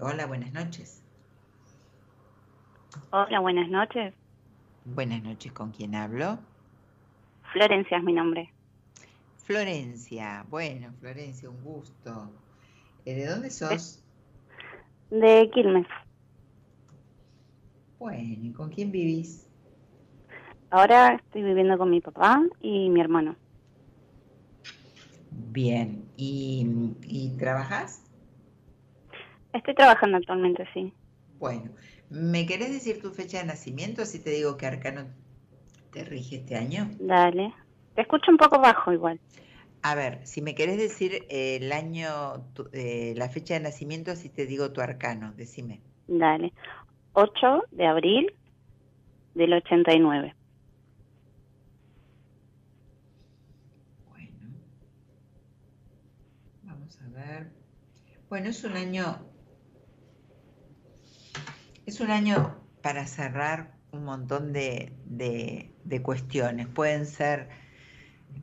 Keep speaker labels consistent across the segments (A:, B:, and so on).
A: Hola, buenas noches.
B: Hola, buenas noches.
A: Buenas noches, ¿con quién hablo?
B: Florencia es mi nombre.
A: Florencia, bueno, Florencia, un gusto. Eh, ¿De dónde sos?
B: De Quilmes.
A: Bueno, ¿y con quién vivís?
B: Ahora estoy viviendo con mi papá y mi hermano.
A: Bien, ¿y, y trabajas?
B: Estoy trabajando actualmente, sí.
A: Bueno, ¿me querés decir tu fecha de nacimiento? Así te digo que Arcano te rige este año.
B: Dale. Te escucho un poco bajo igual.
A: A ver, si me querés decir el año, eh, la fecha de nacimiento, así te digo tu arcano, decime.
B: Dale. 8 de abril del 89.
A: Bueno. Vamos a ver. Bueno, es un año es un año para cerrar un montón de, cuestiones. Pueden ser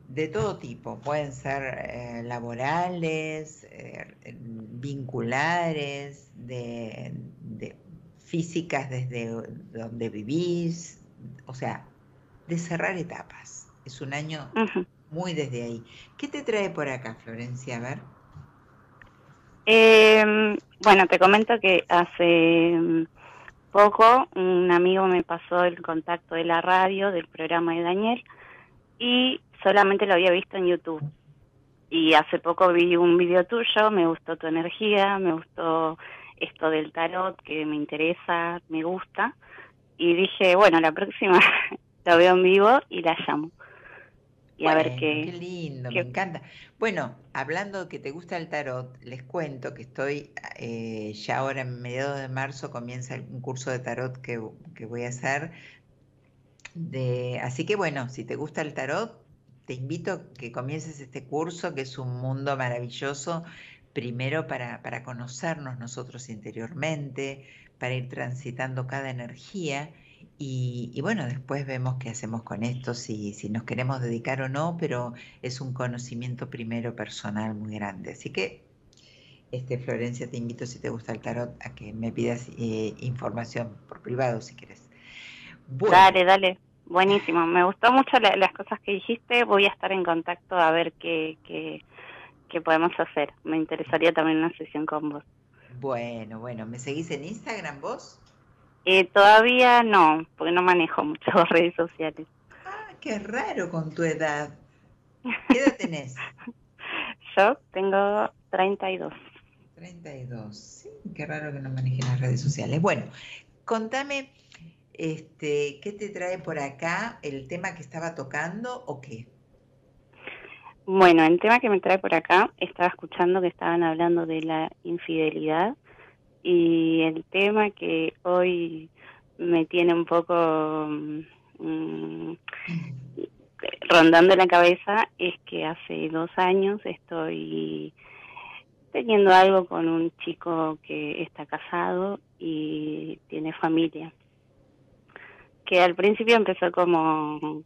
A: de todo tipo, pueden ser eh, laborales, eh, vinculares, de, físicas desde donde vivís, o sea, de cerrar etapas. Es un año muy desde ahí. ¿Qué te trae por acá, Florencia? A ver.
B: Em, bueno, te comento que hace poco un amigo me pasó el contacto de la radio, del programa de Daniel, y solamente lo había visto en YouTube. Y hace poco vi un video tuyo, me gustó tu energía, me gustó esto del tarot que me interesa, me gusta. Y dije, bueno, la próxima la veo en vivo y la llamo
A: y a ver qué. Qué lindo, me encanta. Bueno, hablando que te gusta el tarot, les cuento que estoy eh, ya ahora en mediados de marzo comienza un curso de tarot que, voy a hacer. De, así que bueno, si te gusta el tarot, te invito a que comiences este curso, que es un mundo maravilloso, primero para, para conocernos nosotros interiormente, para ir transitando cada energía y, bueno, después vemos qué hacemos con esto, si, si nos queremos dedicar o no, pero es un conocimiento primero personal muy grande. Así que, este, Florencia, te invito, si te gusta el tarot, a que me pidas eh, información por privado, si quieres.
B: Dale, dale. Buenísimo. Me gustó mucho las cosas que dijiste. Voy a estar en contacto a ver qué, qué, qué podemos hacer. Me interesaría también una sesión con vos.
A: Bueno, bueno. ¿Me seguís en Instagram vos?
B: Eh, todavía no, porque no manejo muchas redes sociales.
A: Ah, qué raro con tu edad. ¿Qué edad tenés?
B: Yo tengo 32.
A: 32, sí, qué raro que no maneje las redes sociales. Bueno, contame, este, ¿qué te trae por acá? ¿El tema que estaba tocando o qué?
B: Bueno, el tema que me trae por acá, estaba escuchando que estaban hablando de la infidelidad y el tema que hoy me tiene un poco mm, rondando la cabeza es que hace dos años estoy teniendo algo con un chico que está casado y tiene familia. Que al principio empezó como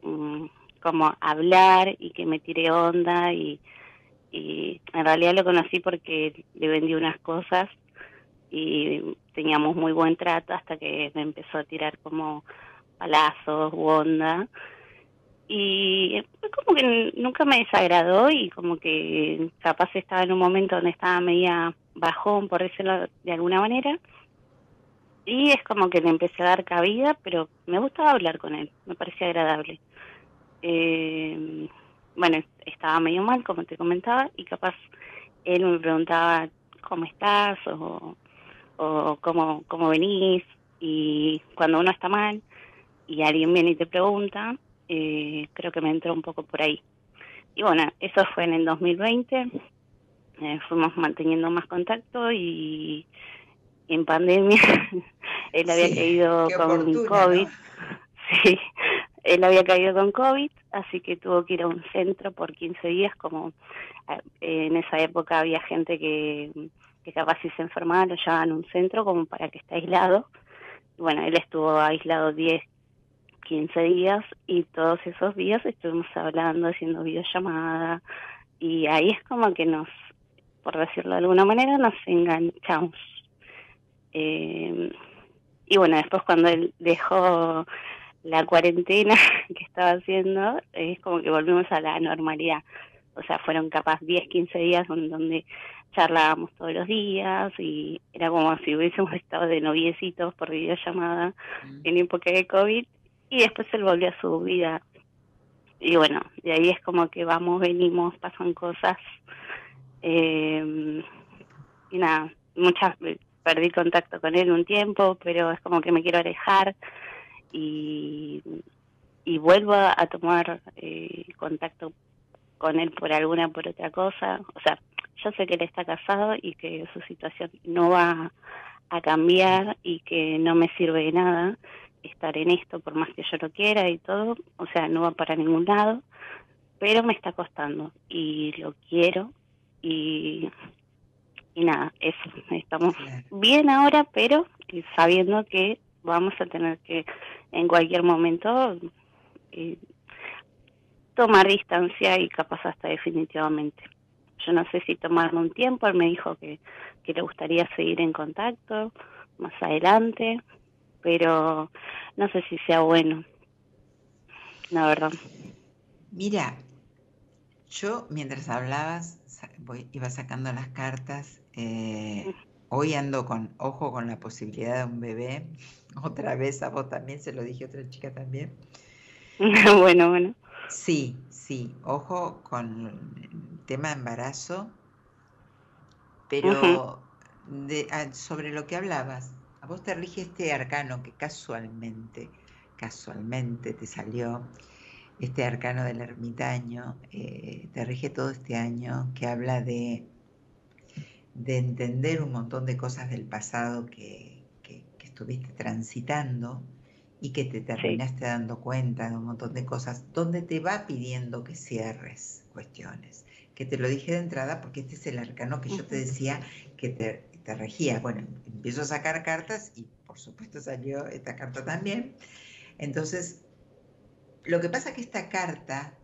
B: mm, como hablar y que me tiré onda y, y en realidad lo conocí porque le vendí unas cosas y teníamos muy buen trato hasta que me empezó a tirar como palazos onda. Y como que nunca me desagradó y como que capaz estaba en un momento donde estaba media bajón por decirlo de alguna manera. Y es como que le empecé a dar cabida pero me gustaba hablar con él me parecía agradable. Eh, bueno estaba medio mal como te comentaba y capaz él me preguntaba cómo estás o o cómo, cómo venís, y cuando uno está mal y alguien viene y te pregunta, eh, creo que me entró un poco por ahí. Y bueno, eso fue en el 2020, eh, fuimos manteniendo más contacto y en pandemia él había caído con COVID. Sí, él había caído con COVID, así que tuvo que ir a un centro por 15 días, como eh, en esa época había gente que que capaz si se enfermaba lo llevaban a un centro como para que esté aislado. Bueno, él estuvo aislado 10, 15 días y todos esos días estuvimos hablando, haciendo videollamada y ahí es como que nos, por decirlo de alguna manera, nos enganchamos. Eh, y bueno, después cuando él dejó la cuarentena que estaba haciendo, es como que volvimos a la normalidad. O sea, fueron capaz 10, 15 días donde charlábamos todos los días y era como si hubiésemos estado de noviecitos por videollamada mm. en época de COVID y después él volvió a su vida. Y bueno, de ahí es como que vamos, venimos, pasan cosas. Eh, y nada, muchas perdí contacto con él un tiempo, pero es como que me quiero alejar y, y vuelvo a tomar eh, contacto con él por alguna por otra cosa. O sea, yo sé que él está casado y que su situación no va a cambiar y que no me sirve de nada estar en esto por más que yo lo quiera y todo, o sea, no va para ningún lado, pero me está costando y lo quiero y y nada, eso, estamos bien ahora, pero sabiendo que vamos a tener que en cualquier momento eh, tomar distancia y capaz hasta definitivamente. Yo no sé si tomarme un tiempo, él me dijo que, que le gustaría seguir en contacto más adelante, pero no sé si sea bueno, la verdad.
A: Mira, yo mientras hablabas voy, iba sacando las cartas. Eh, hoy ando con ojo con la posibilidad de un bebé. Otra vez a vos también, se lo dije a otra chica también.
B: bueno, bueno.
A: Sí, sí, ojo con el tema de embarazo, pero ah, sobre lo que hablabas, a vos te rige este arcano que casualmente, casualmente te salió, este arcano del ermitaño, eh, te rige todo este año, que habla de, de entender un montón de cosas del pasado que, que, estuviste transitando y que te terminaste dando cuenta de un montón de cosas, donde te va pidiendo que cierres cuestiones. Que te lo dije de entrada porque este es el arcano que yo te decía que te, te regía. Bueno, empiezo a sacar cartas y por supuesto salió esta carta también. Entonces, lo que pasa es que esta carta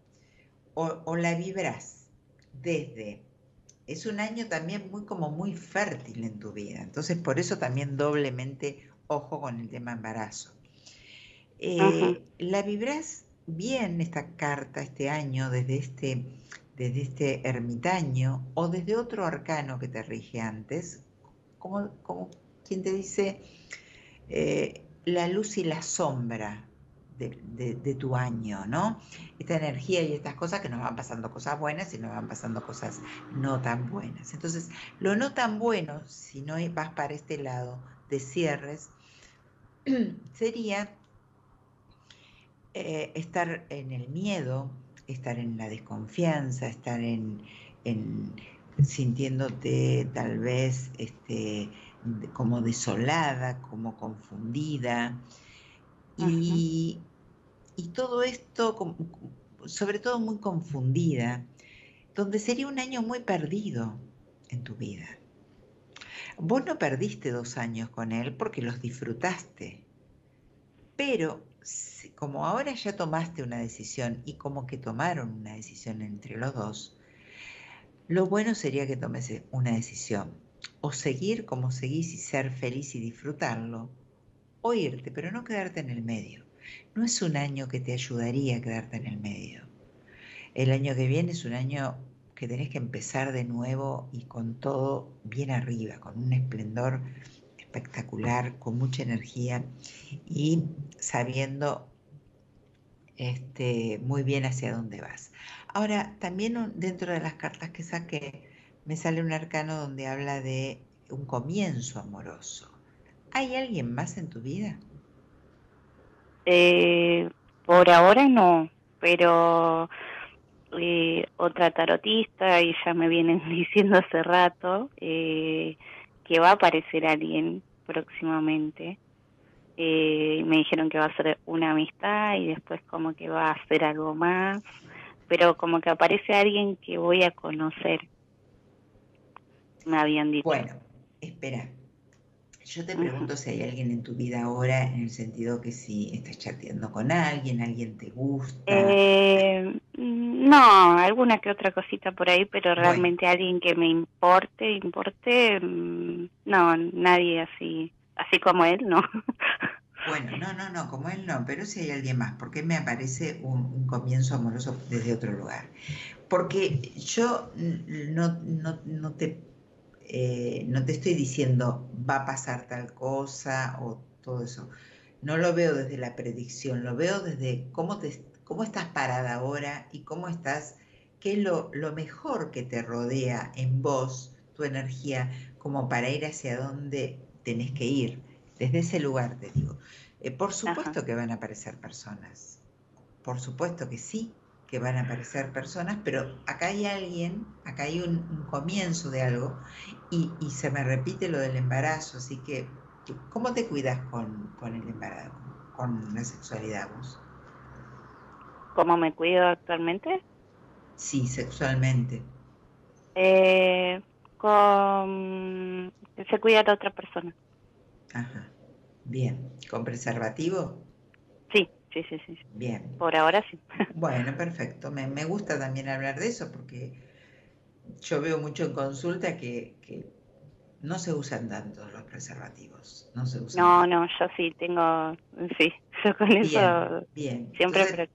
A: o, la vibras desde es un año también muy como muy fértil en tu vida. Entonces, por eso también doblemente ojo con el tema embarazo. Eh, la vibras bien esta carta este año desde este, desde este ermitaño o desde otro arcano que te rige antes, como, como quien te dice eh, la luz y la sombra, de, tu año, ¿no? Esta energía y estas cosas que nos van pasando cosas buenas y nos van pasando cosas no tan buenas. Entonces, lo no tan bueno, si no vas para este lado de cierres, sería eh, estar en el miedo, estar en la desconfianza, estar en, sintiéndote tal vez este, como desolada, como confundida. Y, y todo esto, sobre todo muy confundida, donde sería un año muy perdido en tu vida. Vos no perdiste dos años con él porque los disfrutaste, pero como ahora ya tomaste una decisión y como que tomaron una decisión entre los dos, lo bueno sería que tomes una decisión, o seguir como seguís y ser feliz y disfrutarlo, o irte, pero no quedarte en el medio no es un año que te ayudaría a quedarte en el medio. El año que viene es un año que tenés que empezar de nuevo y con todo bien arriba, con un esplendor espectacular, con mucha energía y sabiendo este, muy bien hacia dónde vas. Ahora, también dentro de las cartas que saqué, me sale un arcano donde habla de un comienzo amoroso. ¿Hay alguien más en tu vida?
B: Eh, por ahora no, pero eh, otra tarotista y ya me vienen diciendo hace rato eh, que va a aparecer alguien próximamente. Eh, me dijeron que va a ser una amistad y después como que va a hacer algo más, pero como que aparece alguien que voy a conocer. Me habían dicho.
A: Bueno, espera, yo te pregunto si hay alguien en tu vida ahora, en el sentido que si estás chateando con alguien, alguien te gusta.
B: Eh, no, alguna que otra cosita por ahí, pero realmente alguien que me importe, importe, mm, no, nadie así así como él, no.
A: Bueno, no, no, no, como él no, pero si hay alguien más, porque me aparece un, comienzo amoroso desde otro lugar. Porque yo no, no, te, eh, no te estoy diciendo va a pasar tal cosa o todo eso. No lo veo desde la predicción, lo veo desde cómo, te, cómo estás parada ahora y cómo estás, qué es lo, lo mejor que te rodea en vos, tu energía, como para ir hacia donde tenés que ir desde ese lugar te digo. Eh, por supuesto que van a aparecer personas, por supuesto que sí que van a aparecer personas, pero acá hay alguien, acá hay un, comienzo de algo y, se me repite lo del embarazo, así que ¿cómo te cuidas con, el embarazo, con la sexualidad vos?
B: ¿Cómo me cuido actualmente?
A: Sí, sexualmente.
B: Eh, con... Se cuida a otra persona.
A: Ajá. Bien. ¿Con preservativo?
B: Sí, sí, sí, sí.
A: Bien.
B: Por ahora sí.
A: Bueno, perfecto. Me, gusta también hablar de eso porque yo veo mucho en consulta que, no se usan tanto los preservativos. No se usan.
B: No, no, yo sí tengo, sí, yo con eso bien. siempre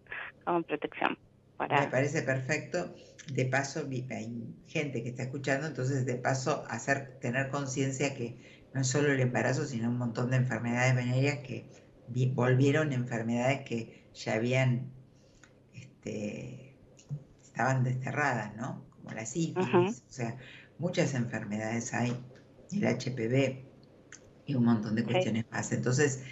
B: con protección.
A: Para... Me parece perfecto. De paso, hay gente que está escuchando, entonces de paso hacer tener conciencia que no es solo el embarazo, sino un montón de enfermedades venéreas que volvieron enfermedades que ya habían, este, estaban desterradas, ¿no? Como la sífilis, o sea, muchas enfermedades hay, el HPV y un montón de cuestiones más. Entonces,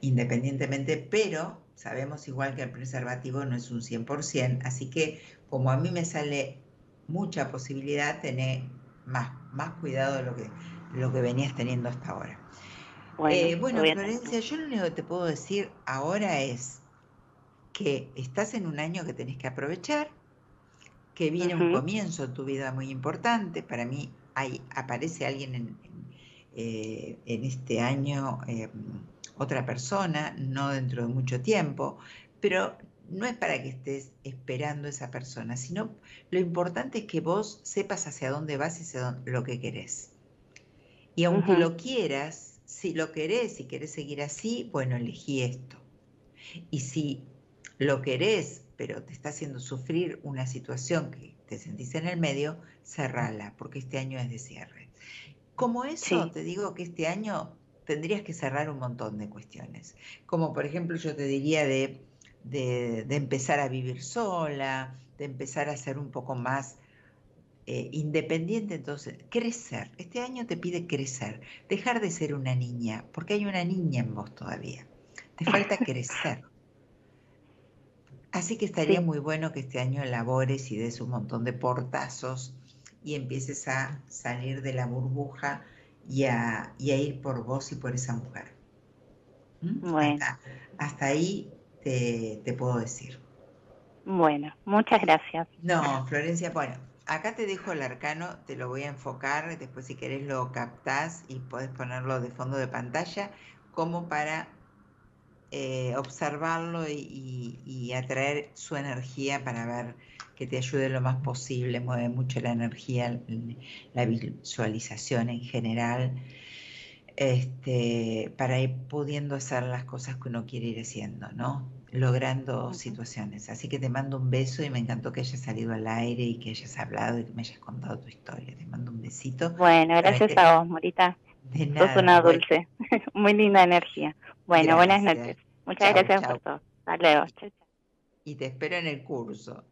A: independientemente, pero sabemos igual que el preservativo no es un 100%, así que como a mí me sale mucha posibilidad, tener más, más cuidado de lo que lo que venías teniendo hasta ahora. Bueno, eh, Florencia, yo lo único que te puedo decir ahora es que estás en un año que tenés que aprovechar, que viene un comienzo en tu vida muy importante. Para mí hay, aparece alguien en, eh, este año, em, otra persona, no dentro de mucho tiempo, pero no es para que estés esperando a esa persona, sino lo importante es que vos sepas hacia dónde vas y hacia lo que querés. Y aunque lo quieras, si lo querés, y querés seguir así, bueno, elegí esto. Y si lo querés, pero te está haciendo sufrir una situación que te sentís en el medio, cerrala, porque este año es de cierre. Como eso, te digo que este año tendrías que cerrar un montón de cuestiones. Como por ejemplo, yo te diría de, de, de empezar a vivir sola, de empezar a ser un poco más eh, independiente, entonces, crecer. Este año te pide crecer, dejar de ser una niña, porque hay una niña en vos todavía. Te falta crecer. Así que estaría muy bueno que este año elabores y des un montón de portazos y empieces a salir de la burbuja y a, ir por vos y por esa mujer. ¿Mm? Bueno. Hasta, ahí te, te puedo decir.
B: Bueno, muchas gracias.
A: No, Florencia, bueno, acá te dejo el arcano, te lo voy a enfocar, después si querés lo captás y podés ponerlo de fondo de pantalla como para eh, observarlo y, atraer su energía para ver que te ayude lo más posible, mueve mucho la energía, la visualización en general, este, para ir pudiendo hacer las cosas que uno quiere ir haciendo, ¿no? Logrando situaciones. Así que te mando un beso y me encantó que hayas salido al aire y que hayas hablado y que me hayas contado tu historia. Te mando un besito.
B: Bueno, gracias a vos, Morita. De nada. Sos una dulce, muy linda energía. Bueno, buenas noches. Muchas gracias por todo. Hasta luego.
A: Y te espero en el curso.